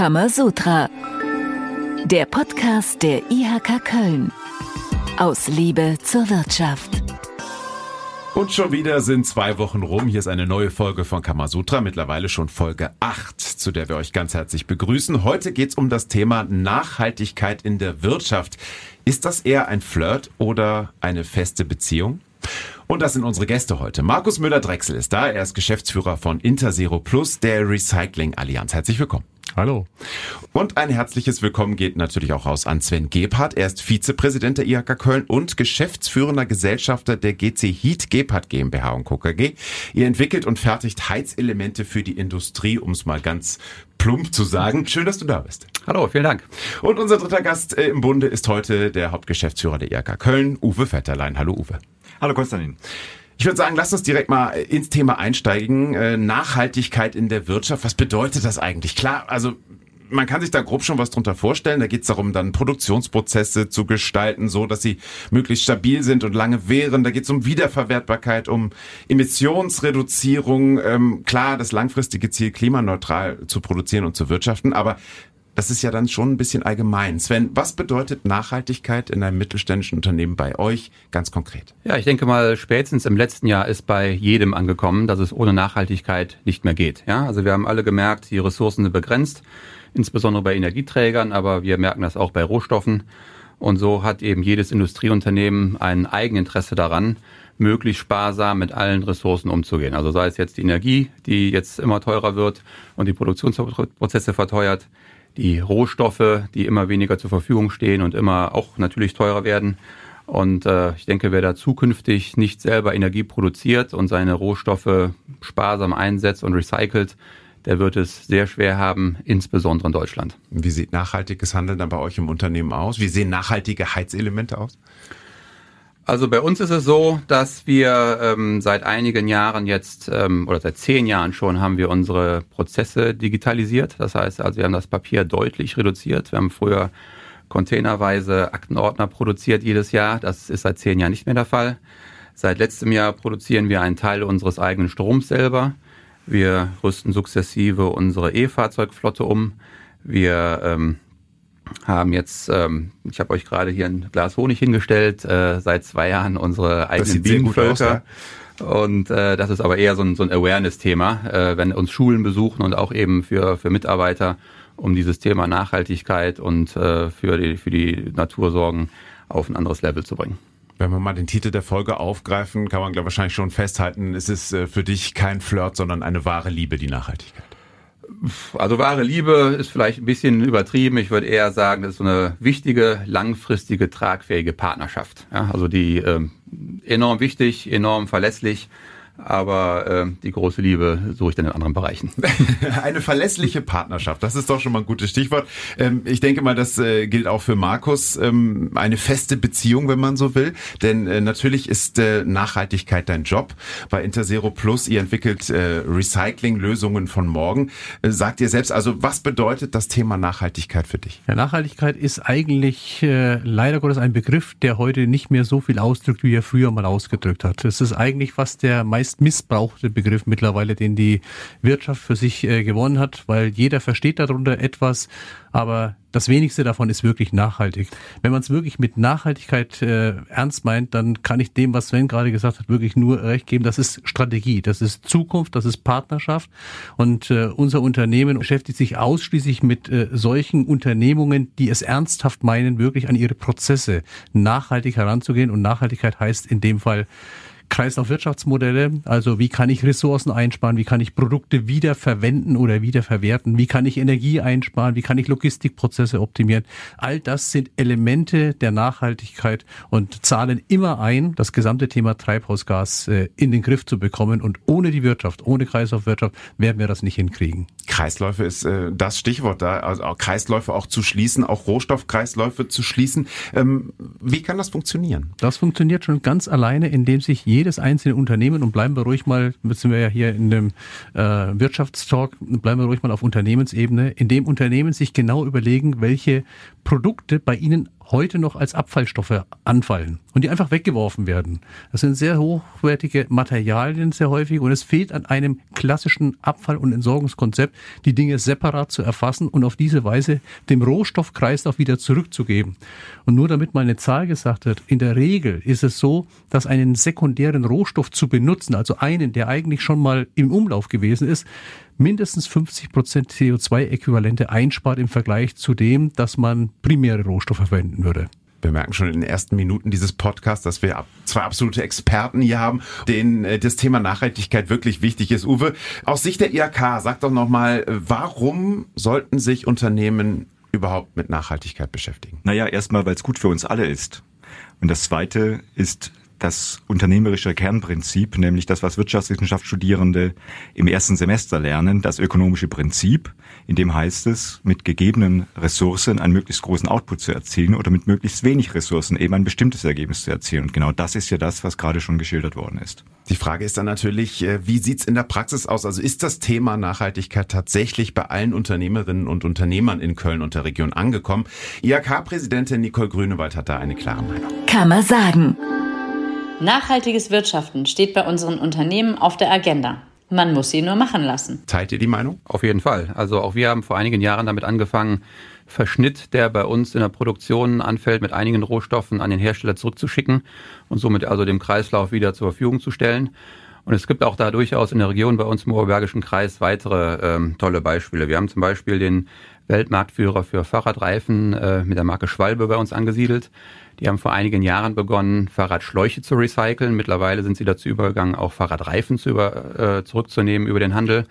Kamasutra. Der Podcast der IHK Köln. Aus Liebe zur Wirtschaft. Und schon wieder sind zwei Wochen rum. Hier ist eine neue Folge von Kamasutra, mittlerweile schon Folge 8, zu der wir euch ganz herzlich begrüßen. Heute geht es um das Thema Nachhaltigkeit in der Wirtschaft. Ist das eher ein Flirt oder eine feste Beziehung? Und das sind unsere Gäste heute. Markus Müller-Drechsel ist da. Er ist Geschäftsführer von Interzero Plus, der Recycling Allianz. Herzlich willkommen. Hallo. Und ein herzliches Willkommen geht natürlich auch raus an Sven Gebhardt. Er ist Vizepräsident der IHK Köln und geschäftsführender Gesellschafter der GC Heat Gebhardt GmbH und Co. KG. Ihr entwickelt und fertigt Heizelemente für die Industrie, um es mal ganz plump zu sagen. Schön, dass du da bist. Hallo, vielen Dank. Und unser dritter Gast äh, im Bunde ist heute der Hauptgeschäftsführer der IHK Köln, Uwe Vetterlein. Hallo Uwe. Hallo Konstantin. Ich würde sagen, lass uns direkt mal ins Thema einsteigen. Äh, Nachhaltigkeit in der Wirtschaft, was bedeutet das eigentlich? Klar, also man kann sich da grob schon was drunter vorstellen. Da geht es darum, dann Produktionsprozesse zu gestalten, so dass sie möglichst stabil sind und lange währen. Da geht es um Wiederverwertbarkeit, um Emissionsreduzierung. Ähm, klar, das langfristige Ziel, klimaneutral zu produzieren und zu wirtschaften. Aber das ist ja dann schon ein bisschen allgemein. Sven, was bedeutet Nachhaltigkeit in einem mittelständischen Unternehmen bei euch ganz konkret? Ja, ich denke mal, spätestens im letzten Jahr ist bei jedem angekommen, dass es ohne Nachhaltigkeit nicht mehr geht. Ja, also wir haben alle gemerkt, die Ressourcen sind begrenzt, insbesondere bei Energieträgern, aber wir merken das auch bei Rohstoffen. Und so hat eben jedes Industrieunternehmen ein Eigeninteresse daran, möglichst sparsam mit allen Ressourcen umzugehen. Also sei es jetzt die Energie, die jetzt immer teurer wird und die Produktionsprozesse verteuert, die Rohstoffe, die immer weniger zur Verfügung stehen und immer auch natürlich teurer werden. Und äh, ich denke, wer da zukünftig nicht selber Energie produziert und seine Rohstoffe sparsam einsetzt und recycelt, der wird es sehr schwer haben, insbesondere in Deutschland. Wie sieht nachhaltiges Handeln dann bei euch im Unternehmen aus? Wie sehen nachhaltige Heizelemente aus? Also bei uns ist es so, dass wir ähm, seit einigen Jahren jetzt ähm, oder seit zehn Jahren schon haben wir unsere Prozesse digitalisiert. Das heißt also, wir haben das Papier deutlich reduziert. Wir haben früher containerweise Aktenordner produziert jedes Jahr. Das ist seit zehn Jahren nicht mehr der Fall. Seit letztem Jahr produzieren wir einen Teil unseres eigenen Stroms selber. Wir rüsten sukzessive unsere E-Fahrzeugflotte um. Wir ähm, haben jetzt, ähm, ich habe euch gerade hier ein Glas Honig hingestellt, äh, seit zwei Jahren unsere eigenen Bienenvölker. Und äh, das ist aber eher so ein, so ein Awareness-Thema, äh, wenn uns Schulen besuchen und auch eben für, für Mitarbeiter, um dieses Thema Nachhaltigkeit und äh, für, die, für die Natursorgen auf ein anderes Level zu bringen. Wenn wir mal den Titel der Folge aufgreifen, kann man glaube wahrscheinlich schon festhalten, es ist äh, für dich kein Flirt, sondern eine wahre Liebe, die Nachhaltigkeit. Also wahre Liebe ist vielleicht ein bisschen übertrieben. Ich würde eher sagen, das ist so eine wichtige, langfristige, tragfähige Partnerschaft. Ja, also die äh, enorm wichtig, enorm verlässlich aber äh, die große Liebe suche ich dann in anderen Bereichen. Eine verlässliche Partnerschaft, das ist doch schon mal ein gutes Stichwort. Ähm, ich denke mal, das äh, gilt auch für Markus. Ähm, eine feste Beziehung, wenn man so will. Denn äh, natürlich ist äh, Nachhaltigkeit dein Job. Bei Interzero Plus, ihr entwickelt äh, Recycling-Lösungen von morgen. Äh, sagt ihr selbst, also was bedeutet das Thema Nachhaltigkeit für dich? Ja, Nachhaltigkeit ist eigentlich äh, leider Gottes ein Begriff, der heute nicht mehr so viel ausdrückt, wie er früher mal ausgedrückt hat. Es ist eigentlich fast der meist meist missbrauchte Begriff mittlerweile, den die Wirtschaft für sich äh, gewonnen hat, weil jeder versteht darunter etwas, aber das wenigste davon ist wirklich nachhaltig. Wenn man es wirklich mit Nachhaltigkeit äh, ernst meint, dann kann ich dem, was Sven gerade gesagt hat, wirklich nur recht geben. Das ist Strategie, das ist Zukunft, das ist Partnerschaft. Und äh, unser Unternehmen beschäftigt sich ausschließlich mit äh, solchen Unternehmungen, die es ernsthaft meinen, wirklich an ihre Prozesse nachhaltig heranzugehen. Und Nachhaltigkeit heißt in dem Fall Kreislaufwirtschaftsmodelle, also wie kann ich Ressourcen einsparen, wie kann ich Produkte wiederverwenden oder wiederverwerten, wie kann ich Energie einsparen, wie kann ich Logistikprozesse optimieren. All das sind Elemente der Nachhaltigkeit und zahlen immer ein, das gesamte Thema Treibhausgas äh, in den Griff zu bekommen. Und ohne die Wirtschaft, ohne Kreislaufwirtschaft werden wir das nicht hinkriegen. Kreisläufe ist äh, das Stichwort da, also auch Kreisläufe auch zu schließen, auch Rohstoffkreisläufe zu schließen. Ähm, wie kann das funktionieren? Das funktioniert schon ganz alleine, indem sich jedes einzelne Unternehmen, und bleiben wir ruhig mal, sind wir ja hier in dem äh, Wirtschaftstalk, bleiben wir ruhig mal auf Unternehmensebene, in dem Unternehmen sich genau überlegen, welche Produkte bei Ihnen heute noch als Abfallstoffe anfallen und die einfach weggeworfen werden. Das sind sehr hochwertige Materialien sehr häufig und es fehlt an einem klassischen Abfall- und Entsorgungskonzept, die Dinge separat zu erfassen und auf diese Weise dem Rohstoffkreislauf wieder zurückzugeben. Und nur damit mal eine Zahl gesagt wird, in der Regel ist es so, dass einen sekundären Rohstoff zu benutzen, also einen, der eigentlich schon mal im Umlauf gewesen ist, mindestens 50 Prozent CO2-Äquivalente einspart im Vergleich zu dem, dass man primäre Rohstoffe verwenden würde. Wir merken schon in den ersten Minuten dieses Podcasts, dass wir zwei absolute Experten hier haben, denen äh, das Thema Nachhaltigkeit wirklich wichtig ist. Uwe, aus Sicht der IHK, sag doch nochmal, warum sollten sich Unternehmen überhaupt mit Nachhaltigkeit beschäftigen? Naja, erstmal, weil es gut für uns alle ist. Und das Zweite ist das unternehmerische Kernprinzip, nämlich das, was Wirtschaftswissenschaftsstudierende im ersten Semester lernen, das ökonomische Prinzip, in dem heißt es, mit gegebenen Ressourcen einen möglichst großen Output zu erzielen oder mit möglichst wenig Ressourcen eben ein bestimmtes Ergebnis zu erzielen. Und genau das ist ja das, was gerade schon geschildert worden ist. Die Frage ist dann natürlich, äh, wie sieht's in der Praxis aus? Also ist das Thema Nachhaltigkeit tatsächlich bei allen Unternehmerinnen und Unternehmern in Köln und der Region angekommen? IHK-Präsidentin Nicole Grünewald hat da eine klare Meinung. Kann man sagen. Nachhaltiges Wirtschaften steht bei unseren Unternehmen auf der Agenda. Man muss sie nur machen lassen. Teilt ihr die Meinung? Auf jeden Fall. Also auch wir haben vor einigen Jahren damit angefangen, Verschnitt, der bei uns in der Produktion anfällt, mit einigen Rohstoffen an den Hersteller zurückzuschicken und somit also dem Kreislauf wieder zur Verfügung zu stellen. Und es gibt auch da durchaus in der Region bei uns im Oberbergischen Kreis weitere ähm, tolle Beispiele. Wir haben zum Beispiel den Weltmarktführer für Fahrradreifen äh, mit der Marke Schwalbe bei uns angesiedelt. Die haben vor einigen Jahren begonnen, Fahrradschläuche zu recyceln. Mittlerweile sind sie dazu übergegangen, auch Fahrradreifen zu über, äh, zurückzunehmen über den Handel.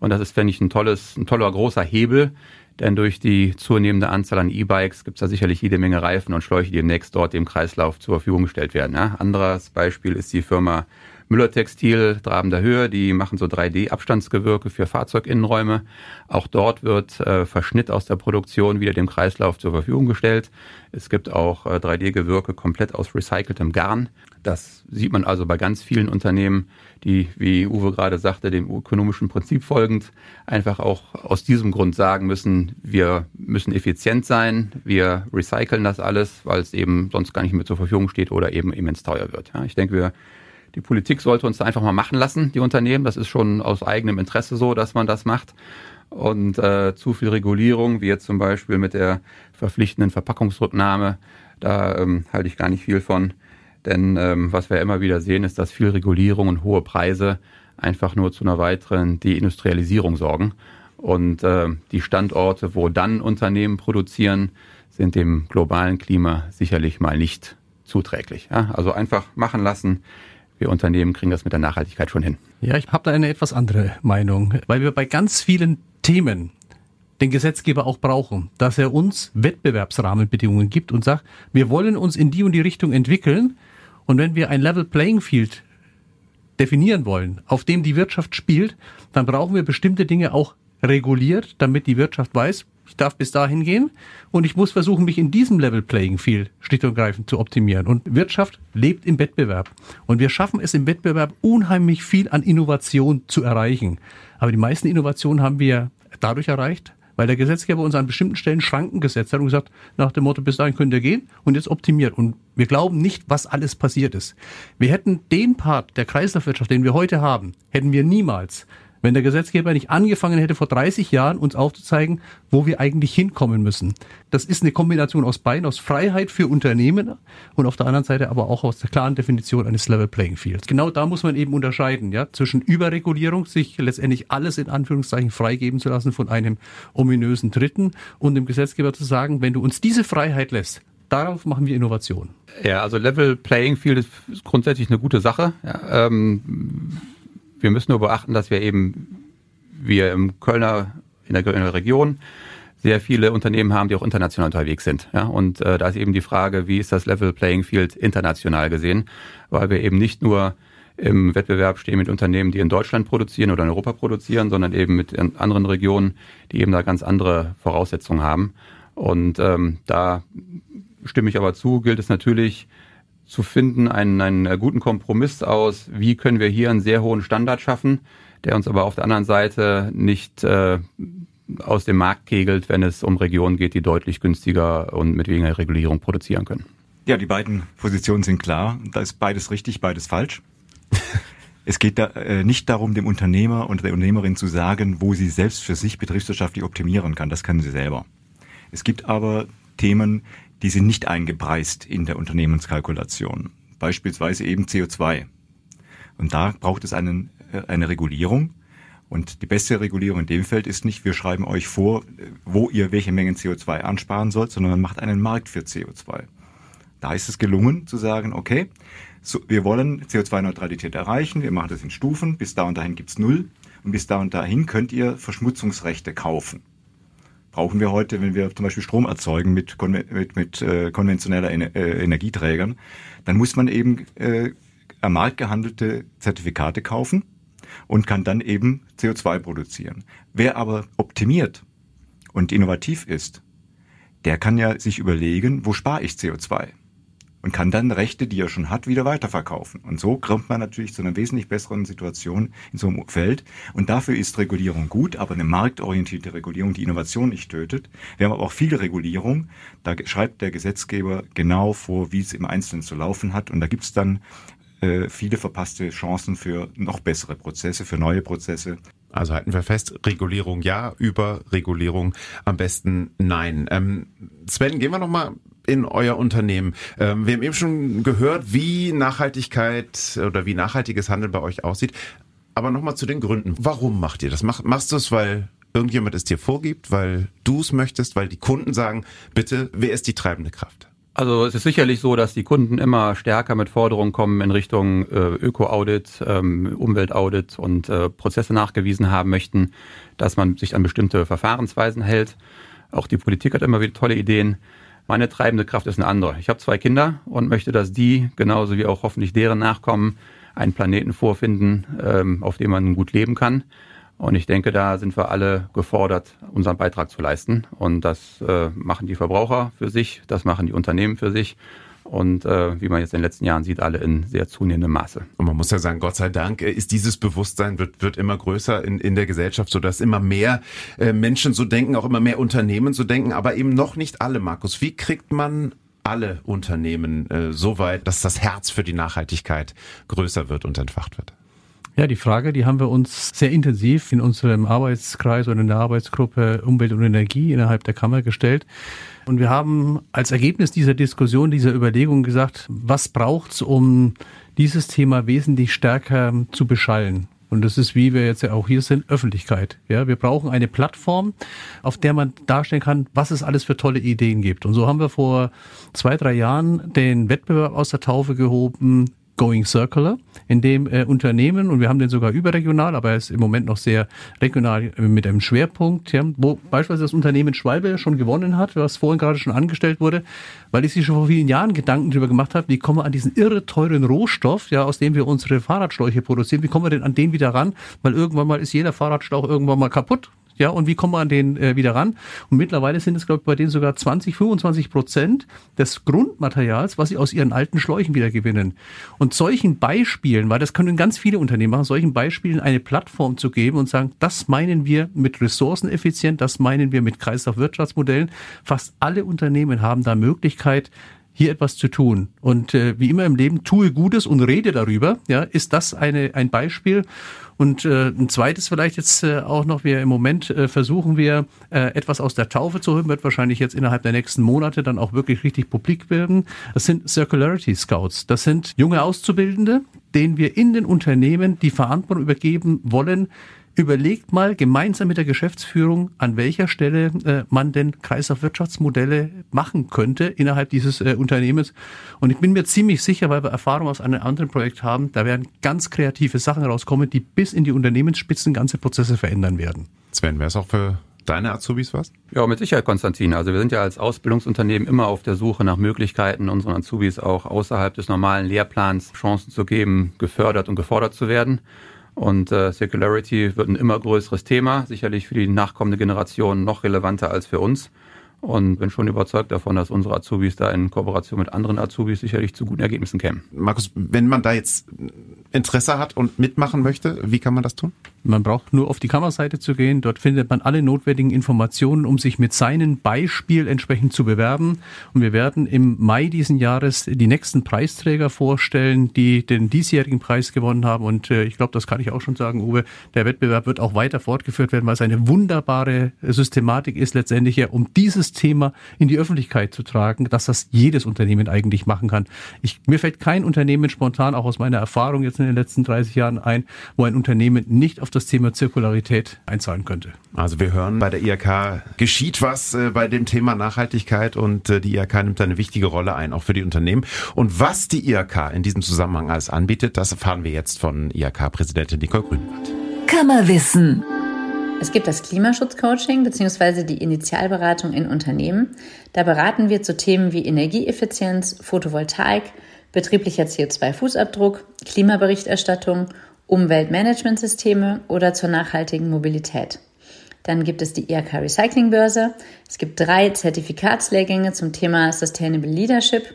Und das ist, finde ich, ein tolles, ein toller großer Hebel. Denn durch die zunehmende Anzahl an E-Bikes gibt es da sicherlich jede Menge Reifen und Schläuche, die demnächst dort dem Kreislauf zur Verfügung gestellt werden. Ja. Anderes Beispiel ist die Firma Müller Textil, Trabender Höhe, die machen so 3D-Abstandsgewirke für Fahrzeuginnenräume. Auch dort wird äh, Verschnitt aus der Produktion wieder dem Kreislauf zur Verfügung gestellt. Es gibt auch äh, 3D-Gewirke komplett aus recyceltem Garn. Das sieht man also bei ganz vielen Unternehmen, die, wie Uwe gerade sagte, dem ökonomischen Prinzip folgend, einfach auch aus diesem Grund sagen müssen, wir müssen effizient sein, wir recyceln das alles, weil es eben sonst gar nicht mehr zur Verfügung steht oder eben immens teuer wird. Ja, ich denke, wir die Politik sollte uns da einfach mal machen lassen, die Unternehmen. Das ist schon aus eigenem Interesse so, dass man das macht. Und äh, zu viel Regulierung, wie jetzt zum Beispiel mit der verpflichtenden Verpackungsrücknahme, da ähm, halte ich gar nicht viel von. Denn ähm, was wir immer wieder sehen, ist, dass viel Regulierung und hohe Preise einfach nur zu einer weiteren Deindustrialisierung sorgen. Und äh, die Standorte, wo dann Unternehmen produzieren, sind dem globalen Klima sicherlich mal nicht zuträglich. Ja? Also einfach machen lassen wir Unternehmen kriegen das mit der Nachhaltigkeit schon hin. Ja, ich habe da eine etwas andere Meinung, weil wir bei ganz vielen Themen den Gesetzgeber auch brauchen, dass er uns Wettbewerbsrahmenbedingungen gibt und sagt, wir wollen uns in die und die Richtung entwickeln und wenn wir ein Level Playing Field definieren wollen, auf dem die Wirtschaft spielt, dann brauchen wir bestimmte Dinge auch reguliert, damit die Wirtschaft weiß, ich darf bis dahin gehen und ich muss versuchen, mich in diesem Level Playing Field schlicht und greifend zu optimieren. Und Wirtschaft lebt im Wettbewerb. Und wir schaffen es im Wettbewerb unheimlich viel an Innovation zu erreichen. Aber die meisten Innovationen haben wir dadurch erreicht, weil der Gesetzgeber uns an bestimmten Stellen Schranken gesetzt hat und gesagt, nach dem Motto, bis dahin könnt ihr gehen und jetzt optimiert. Und wir glauben nicht, was alles passiert ist. Wir hätten den Part der Kreislaufwirtschaft, den wir heute haben, hätten wir niemals, wenn der Gesetzgeber nicht angefangen hätte, vor 30 Jahren uns aufzuzeigen, wo wir eigentlich hinkommen müssen. Das ist eine Kombination aus beiden, aus Freiheit für Unternehmen und auf der anderen Seite aber auch aus der klaren Definition eines Level Playing Fields. Genau da muss man eben unterscheiden, ja, zwischen Überregulierung, sich letztendlich alles in Anführungszeichen freigeben zu lassen von einem ominösen Dritten und dem Gesetzgeber zu sagen, wenn du uns diese Freiheit lässt, darauf machen wir Innovation. Ja, also Level Playing Field ist grundsätzlich eine gute Sache. Ja, ähm, wir müssen nur beachten, dass wir eben, wir im Kölner, in der Kölner Region, sehr viele Unternehmen haben, die auch international unterwegs sind. Ja, und äh, da ist eben die Frage, wie ist das Level Playing Field international gesehen, weil wir eben nicht nur im Wettbewerb stehen mit Unternehmen, die in Deutschland produzieren oder in Europa produzieren, sondern eben mit anderen Regionen, die eben da ganz andere Voraussetzungen haben. Und ähm, da stimme ich aber zu, gilt es natürlich, zu finden, einen, einen guten Kompromiss aus, wie können wir hier einen sehr hohen Standard schaffen, der uns aber auf der anderen Seite nicht äh, aus dem Markt kegelt, wenn es um Regionen geht, die deutlich günstiger und mit weniger Regulierung produzieren können. Ja, die beiden Positionen sind klar. Da ist beides richtig, beides falsch. Es geht da, äh, nicht darum, dem Unternehmer und der Unternehmerin zu sagen, wo sie selbst für sich betriebswirtschaftlich optimieren kann. Das können sie selber. Es gibt aber Themen, die sind nicht eingepreist in der Unternehmenskalkulation. Beispielsweise eben CO2. Und da braucht es einen, äh, eine Regulierung. Und die beste Regulierung in dem Feld ist nicht, wir schreiben euch vor, wo ihr welche Mengen CO2 ansparen sollt, sondern man macht einen Markt für CO2. Da ist es gelungen zu sagen, okay, so, wir wollen CO2-Neutralität erreichen, wir machen das in Stufen, bis da und dahin gibt's null und bis da und dahin könnt ihr Verschmutzungsrechte kaufen. Brauchen wir heute, wenn wir zum Beispiel Strom erzeugen mit, mit, mit äh, konventioneller Ener äh, Energieträgern, dann muss man eben äh, am Markt gehandelte Zertifikate kaufen und kann dann eben CO2 produzieren. Wer aber optimiert und innovativ ist, der kann ja sich überlegen, wo spare ich CO2? Und kann dann Rechte, die er schon hat, wieder weiterverkaufen. Und so kommt man natürlich zu einer wesentlich besseren Situation in so einem Feld. Und dafür ist Regulierung gut, aber eine marktorientierte Regulierung, die Innovation nicht tötet. Wir haben aber auch viel Regulierung. Da schreibt der Gesetzgeber genau vor, wie es im Einzelnen zu laufen hat. Und da gibt es dann äh, viele verpasste Chancen für noch bessere Prozesse, für neue Prozesse. Also halten wir fest, Regulierung ja, Überregulierung am besten nein. Ähm, Sven, gehen wir noch mal in euer Unternehmen. Ähm, wir haben eben schon gehört, wie Nachhaltigkeit oder wie nachhaltiges Handeln bei euch aussieht. Aber nochmal zu den Gründen. Warum macht ihr das? Mach, machst du es, weil irgendjemand es dir vorgibt, weil du es möchtest, weil die Kunden sagen, bitte, wer ist die treibende Kraft? Also es ist sicherlich so, dass die Kunden immer stärker mit Forderungen kommen in Richtung äh, Öko-Audit, ähm, Umwelt-Audit und äh, Prozesse nachgewiesen haben möchten, dass man sich an bestimmte Verfahrensweisen hält. Auch die Politik hat immer wieder tolle Ideen. Meine treibende Kraft ist eine andere. Ich habe zwei Kinder und möchte, dass die, genauso wie auch hoffentlich deren Nachkommen, einen Planeten vorfinden, ähm, auf dem man gut leben kann. Und ich denke, da sind wir alle gefordert, unseren Beitrag zu leisten. Und das äh, machen die Verbraucher für sich, das machen die Unternehmen für sich und äh, wie man jetzt in den letzten Jahren sieht, alle in sehr zunehmendem Maße. Und man muss ja sagen, Gott sei Dank äh, ist dieses Bewusstsein wird, wird immer größer in, in der Gesellschaft, sodass immer mehr äh, Menschen so denken, auch immer mehr Unternehmen so denken, aber eben noch nicht alle, Markus. Wie kriegt man alle Unternehmen äh, so weit, dass das Herz für die Nachhaltigkeit größer wird und entfacht wird? Ja, die Frage, die haben wir uns sehr intensiv in unserem Arbeitskreis oder in der Arbeitsgruppe Umwelt und Energie innerhalb der Kammer gestellt. Und wir haben als Ergebnis dieser Diskussion, dieser Überlegung gesagt, was braucht's, um dieses Thema wesentlich stärker zu beschallen? Und das ist, wie wir jetzt ja auch hier sind, Öffentlichkeit. Ja, wir brauchen eine Plattform, auf der man darstellen kann, was es alles für tolle Ideen gibt. Und so haben wir vor zwei, drei Jahren den Wettbewerb aus der Taufe gehoben, Going Circular, in dem äh, Unternehmen, und wir haben den sogar überregional, aber er ist im Moment noch sehr regional äh, mit einem Schwerpunkt, ja, wo beispielsweise das Unternehmen Schwalbe schon gewonnen hat, was vorhin gerade schon angestellt wurde, weil ich sich schon vor vielen Jahren Gedanken darüber gemacht habe, wie kommen wir an diesen irre teuren Rohstoff, ja, aus dem wir unsere Fahrradschläuche produzieren, wie kommen wir denn an den wieder ran? Weil irgendwann mal ist jeder Fahrradschlauch irgendwann mal kaputt ja, und wie kommen wir an den äh, wieder ran? Und mittlerweile sind es, glaube ich, bei denen sogar 20, 25 Prozent des Grundmaterials, was sie aus ihren alten Schläuchen wieder gewinnen. Und solchen Beispielen, weil das können ganz viele Unternehmen machen, solchen Beispielen eine Plattform zu geben und sagen, das meinen wir mit ressourceneffizient, das meinen wir mit Kreislaufwirtschaftsmodellen. Fast alle Unternehmen haben da Möglichkeit, hier etwas zu tun. Und äh, wie immer im Leben, tue Gutes und rede darüber. Ja, ist das eine, ein Beispiel? Und äh, ein zweites vielleicht jetzt äh, auch noch, wir im Moment äh, versuchen wir äh, etwas aus der Taufe zu holen, wird wahrscheinlich jetzt innerhalb der nächsten Monate dann auch wirklich richtig publik werden. Das sind Circularity Scouts. Das sind junge Auszubildende, denen wir in den Unternehmen die Verantwortung übergeben wollen, Überlegt mal gemeinsam mit der Geschäftsführung, an welcher Stelle äh, man denn Kreislaufwirtschaftsmodelle machen könnte innerhalb dieses äh, Unternehmens. Und ich bin mir ziemlich sicher, weil wir Erfahrung aus einem anderen Projekt haben, da werden ganz kreative Sachen rauskommen, die bis in die Unternehmensspitzen ganze Prozesse verändern werden. Sven, wäre es auch für deine Azubis was? Ja, mit Sicherheit, Konstantin. Also wir sind ja als Ausbildungsunternehmen immer auf der Suche nach Möglichkeiten, unseren Azubis auch außerhalb des normalen Lehrplans Chancen zu geben, gefördert und gefordert zu werden. Und äh, Circularity wird ein immer größeres Thema, sicherlich für die nachkommende Generation noch relevanter als für uns. Und bin schon überzeugt davon, dass unsere Azubis da in Kooperation mit anderen Azubis sicherlich zu guten Ergebnissen kämen. Markus, wenn man da jetzt Interesse hat und mitmachen möchte, wie kann man das tun? Man braucht nur auf die Kammerseite zu gehen. Dort findet man alle notwendigen Informationen, um sich mit seinem Beispiel entsprechend zu bewerben. Und wir werden im Mai diesen Jahres die nächsten Preisträger vorstellen, die den diesjährigen Preis gewonnen haben. Und äh, ich glaube, das kann ich auch schon sagen, Uwe, der Wettbewerb wird auch weiter fortgeführt werden, weil es eine wunderbare Systematik ist, letztendlich ja, um dieses Thema in die Öffentlichkeit zu tragen, dass das jedes Unternehmen eigentlich machen kann. Ich, mir fällt kein Unternehmen spontan, auch aus meiner Erfahrung jetzt in den letzten 30 Jahren ein, wo ein Unternehmen nicht auf auf das Thema Zirkularität einzahlen könnte. Also wir hören, bei der IHK geschieht was äh, bei dem Thema Nachhaltigkeit und äh, die IHK nimmt eine wichtige Rolle ein, auch für die Unternehmen. Und was die IHK in diesem Zusammenhang alles anbietet, das erfahren wir jetzt von IHK-Präsidentin Nicole Grünwald. Kammerwissen. Es gibt das Klimaschutzcoaching bzw. die Initialberatung in Unternehmen. Da beraten wir zu Themen wie Energieeffizienz, Photovoltaik, betrieblicher CO2-Fußabdruck, Klimaberichterstattung Umweltmanagementsysteme oder zur nachhaltigen Mobilität. Dann gibt es die IHK Recycling Börse. Es gibt drei Zertifikatslehrgänge zum Thema Sustainable Leadership,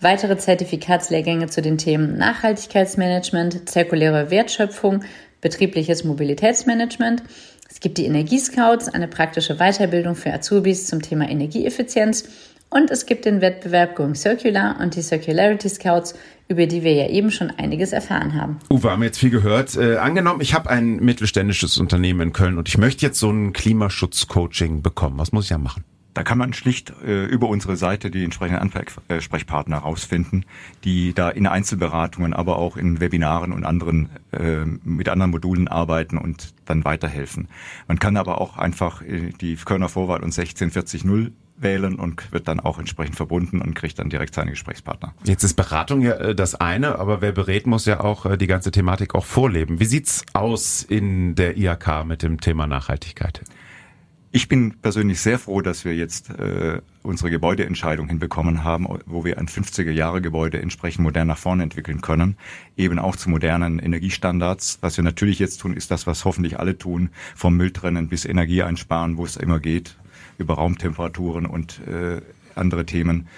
weitere Zertifikatslehrgänge zu den Themen Nachhaltigkeitsmanagement, zirkuläre Wertschöpfung, betriebliches Mobilitätsmanagement. Es gibt die Energiescouts, eine praktische Weiterbildung für Azubis zum Thema Energieeffizienz und es gibt den Wettbewerb Going Circular und die Circularity Scouts, über die wir ja eben schon einiges erfahren haben. Uwe, haben wir jetzt viel gehört. Äh, angenommen, ich habe ein mittelständisches Unternehmen in Köln und ich möchte jetzt so ein Klimaschutzcoaching bekommen. Was muss ich ja machen? Da kann man schlicht äh, über unsere Seite die entsprechenden Ansprechpartner rausfinden, die da in Einzelberatungen, aber auch in Webinaren und anderen äh, mit anderen Modulen arbeiten und dann weiterhelfen. Man kann aber auch einfach äh, die Kölner Vorwahl und 16400 wählen und wird dann auch entsprechend verbunden und kriegt dann direkt seine Gesprächspartner. Jetzt ist Beratung ja äh, das eine, aber wer berät, muss ja auch äh, die ganze Thematik auch vorleben. Wie sieht's aus in der IHK mit dem Thema Nachhaltigkeit? Ich bin persönlich sehr froh, dass wir jetzt äh, unsere Gebäudeentscheidung hinbekommen haben, wo wir ein 50er-Jahre-Gebäude entsprechend modern nach vorne entwickeln können, eben auch zu modernen Energiestandards. Was wir natürlich jetzt tun, ist das, was hoffentlich alle tun, vom Müll trennen bis Energie einsparen, wo es immer geht, über Raumtemperaturen und äh, andere Themen.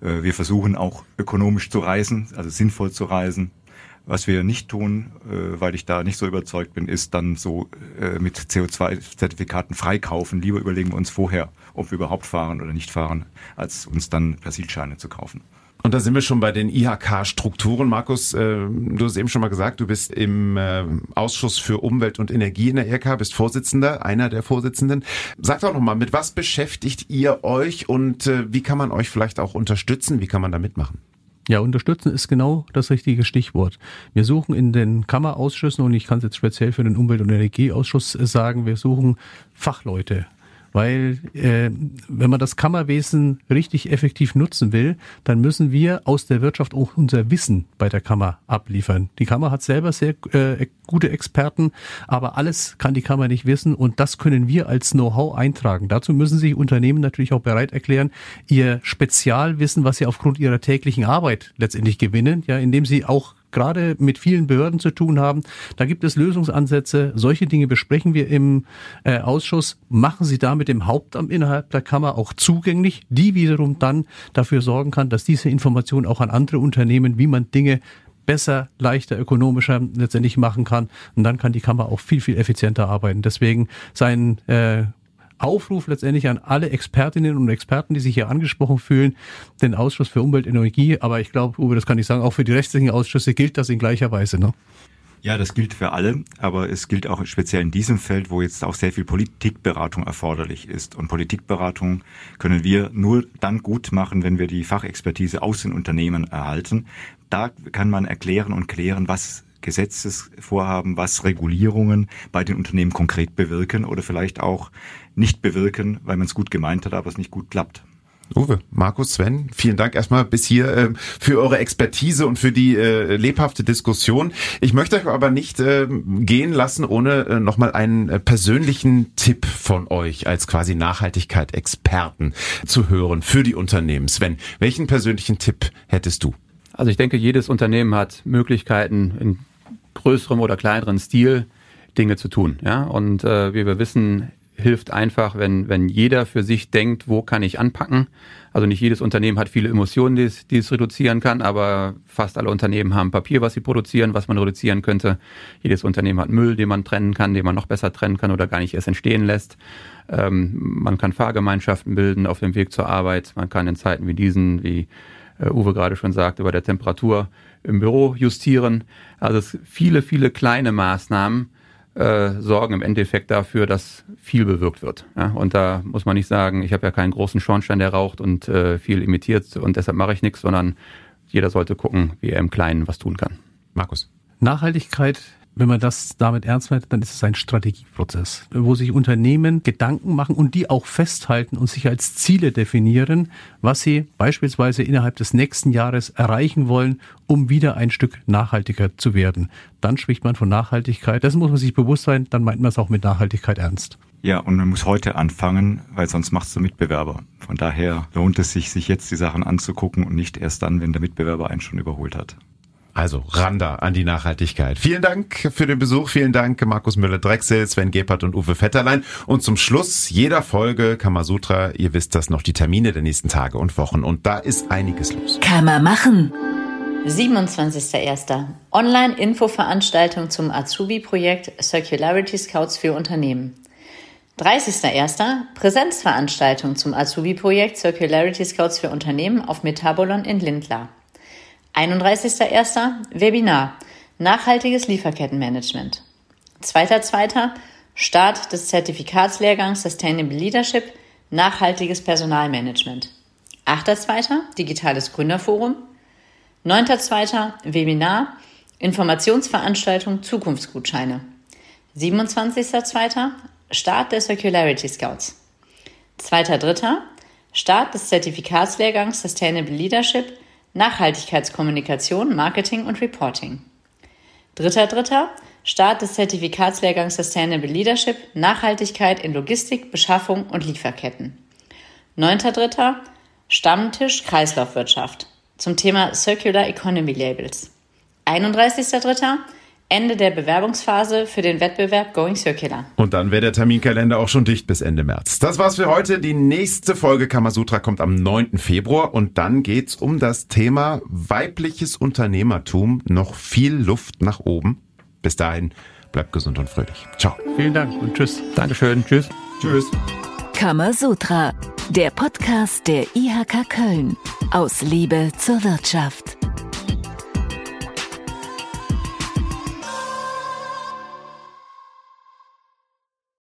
Äh, wir versuchen auch ökonomisch zu reisen, also sinnvoll zu reisen. Was wir nicht tun, äh, weil ich da nicht so überzeugt bin, ist dann so äh, mit CO2-Zertifikaten freikaufen. Lieber überlegen wir uns vorher, ob wir überhaupt fahren oder nicht fahren, als uns dann Persilscheine zu kaufen. Und da sind wir schon bei den IHK-Strukturen. Markus, äh, du hast eben schon mal gesagt, du bist im äh, Ausschuss für Umwelt und Energie in der IHK, bist Vorsitzender, einer der Vorsitzenden. Sag doch nochmal, mit was beschäftigt ihr euch und äh, wie kann man euch vielleicht auch unterstützen? Wie kann man da mitmachen? Ja, unterstützen ist genau das richtige Stichwort. Wir suchen in den Kammerausschüssen, und ich kann es jetzt speziell für den Umwelt- und Energieausschuss sagen, wir suchen Fachleute, weil äh, wenn man das Kammerwesen richtig effektiv nutzen will, dann müssen wir aus der Wirtschaft auch unser Wissen bei der Kammer abliefern. Die Kammer hat selber sehr äh, gute Experten, aber alles kann die Kammer nicht wissen und das können wir als Know-how eintragen. Dazu müssen sich Unternehmen natürlich auch bereit erklären, ihr Spezialwissen, was sie aufgrund ihrer täglichen Arbeit letztendlich gewinnen, ja, indem sie auch gerade mit vielen Behörden zu tun haben. Da gibt es Lösungsansätze. Solche Dinge besprechen wir im äh, Ausschuss. Machen Sie damit dem Hauptamt innerhalb der Kammer auch zugänglich, die wiederum dann dafür sorgen kann, dass diese Information auch an andere Unternehmen, wie man Dinge besser, leichter, ökonomischer letztendlich machen kann. Und dann kann die Kammer auch viel, viel effizienter arbeiten. Deswegen sein äh, Aufruf letztendlich an alle Expertinnen und Experten, die sich hier angesprochen fühlen, den Ausschuss für Umwelt Energie. Aber ich glaube, Uwe, das kann ich sagen, auch für die rechtlichen Ausschüsse gilt das in gleicher Weise. Ne? Ja, das gilt für alle, aber es gilt auch speziell in diesem Feld, wo jetzt auch sehr viel Politikberatung erforderlich ist. Und Politikberatung können wir nur dann gut machen, wenn wir die Fachexpertise aus den Unternehmen erhalten. Da kann man erklären und klären, was Gesetzesvorhaben, was Regulierungen bei den Unternehmen konkret bewirken oder vielleicht auch nicht bewirken, weil man es gut gemeint hat, aber es nicht gut klappt. Uwe, Markus, Sven, vielen Dank erstmal bis hier äh, für eure Expertise und für die äh, lebhafte Diskussion. Ich möchte euch aber nicht äh, gehen lassen, ohne äh, nochmal einen äh, persönlichen Tipp von euch als quasi Nachhaltigkeit-Experten zu hören für die Unternehmen. Sven, welchen persönlichen Tipp hättest du? Also ich denke, jedes Unternehmen hat Möglichkeiten in größerem oder kleineren Stil Dinge zu tun. Ja? Und äh, wie wir wissen, hilft einfach, wenn, wenn jeder für sich denkt, wo kann ich anpacken. Also nicht jedes Unternehmen hat viele Emissionen, die es, die es reduzieren kann, aber fast alle Unternehmen haben Papier, was sie produzieren, was man reduzieren könnte. Jedes Unternehmen hat Müll, den man trennen kann, den man noch besser trennen kann oder gar nicht erst entstehen lässt. Ähm, man kann Fahrgemeinschaften bilden auf dem Weg zur Arbeit. Man kann in Zeiten wie diesen, wie äh, Uwe gerade schon sagte, bei der Temperatur im Büro justieren. Also viele, viele kleine Maßnahmen, äh, sorgen im Endeffekt dafür, dass viel bewirkt wird. Ja? Und da muss man nicht sagen, ich habe ja keinen großen Schornstein, der raucht und äh, viel imitiert und deshalb mache ich nichts, sondern jeder sollte gucken, wie er im Kleinen was tun kann. Markus. Nachhaltigkeit wenn man das damit ernst meint, dann ist es ein Strategieprozess, wo sich Unternehmen Gedanken machen und die auch festhalten und sich als Ziele definieren, was sie beispielsweise innerhalb des nächsten Jahres erreichen wollen, um wieder ein Stück nachhaltiger zu werden. Dann spricht man von Nachhaltigkeit. Das muss man sich bewusst sein, dann meint man es auch mit Nachhaltigkeit ernst. Ja, und man muss heute anfangen, weil sonst machst du Mitbewerber. Von daher lohnt es sich, sich jetzt die Sachen anzugucken und nicht erst dann, wenn der Mitbewerber einen schon überholt hat. Also Randa an die Nachhaltigkeit. Vielen Dank für den Besuch. Vielen Dank Markus Müller-Drechsel, Sven Gebhardt und Uwe Vetterlein. Und zum Schluss jeder Folge Kamasutra, ihr wisst das noch, die Termine der nächsten Tage und Wochen. Und da ist einiges los. Kann man machen. 27.01. Online-Info-Veranstaltung zum Azubi-Projekt Circularity Scouts für Unternehmen. 30.01. Präsenzveranstaltung zum Azubi-Projekt Circularity Scouts für Unternehmen auf Metabolon in Lindlar. 31.01. Webinar Nachhaltiges Lieferkettenmanagement. 2.2. Start des Zertifikatslehrgangs Sustainable Leadership Nachhaltiges Personalmanagement. 8.2. Digitales Gründerforum. 9.2. Webinar Informationsveranstaltung Zukunftsgutscheine. 27.2. Start der Circularity Scouts. 2.3. Start des Zertifikatslehrgangs Sustainable Leadership Nachhaltigkeitskommunikation, Marketing und Reporting. Dritter Dritter Start des Zertifikatslehrgangs Sustainable Leadership, Nachhaltigkeit in Logistik, Beschaffung und Lieferketten. Neunter Dritter Stammtisch Kreislaufwirtschaft zum Thema Circular Economy Labels. 31.3. Ende der Bewerbungsphase für den Wettbewerb Going Circular. Und dann wäre der Terminkalender auch schon dicht bis Ende März. Das war's für heute. Die nächste Folge Kamasutra kommt am 9. Februar und dann geht's um das Thema weibliches Unternehmertum. Noch viel Luft nach oben. Bis dahin, bleibt gesund und fröhlich. Ciao. Vielen Dank und tschüss. Dankeschön. Tschüss. Tschüss. Kamasutra, der Podcast der IHK Köln. Aus Liebe zur Wirtschaft.